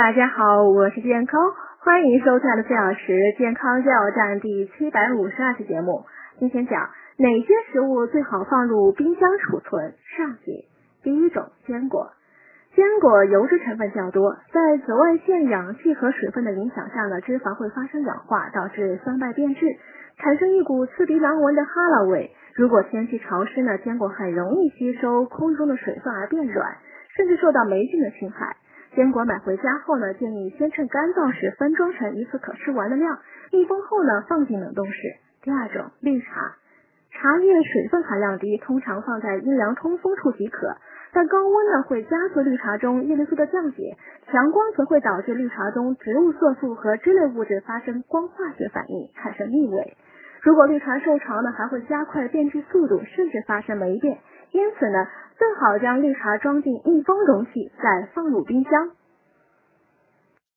大家好，我是健康，欢迎收看的四小时健康加油站第七百五十二期节目。今天讲哪些食物最好放入冰箱储存？上集。第一种，坚果。坚果油脂成分较多，在紫外线、氧气和水分的影响下呢，脂肪会发生氧化，导致酸败变质，产生一股刺鼻难闻的哈喇味。如果天气潮湿呢，坚果很容易吸收空中的水分而变软，甚至受到霉菌的侵害。坚果买回家后呢，建议先趁干燥时分装成一次可吃完的量，密封后呢放进冷冻室。第二种，绿茶，茶叶水分含量低，通常放在阴凉通风处即可。但高温呢会加速绿茶中叶绿素的降解，强光则会导致绿茶中植物色素和脂类物质发生光化学反应，产生异味。如果绿茶受潮呢，还会加快变质速度，甚至发生霉变。因此呢，正好将绿茶装进密封容器，再放入冰箱。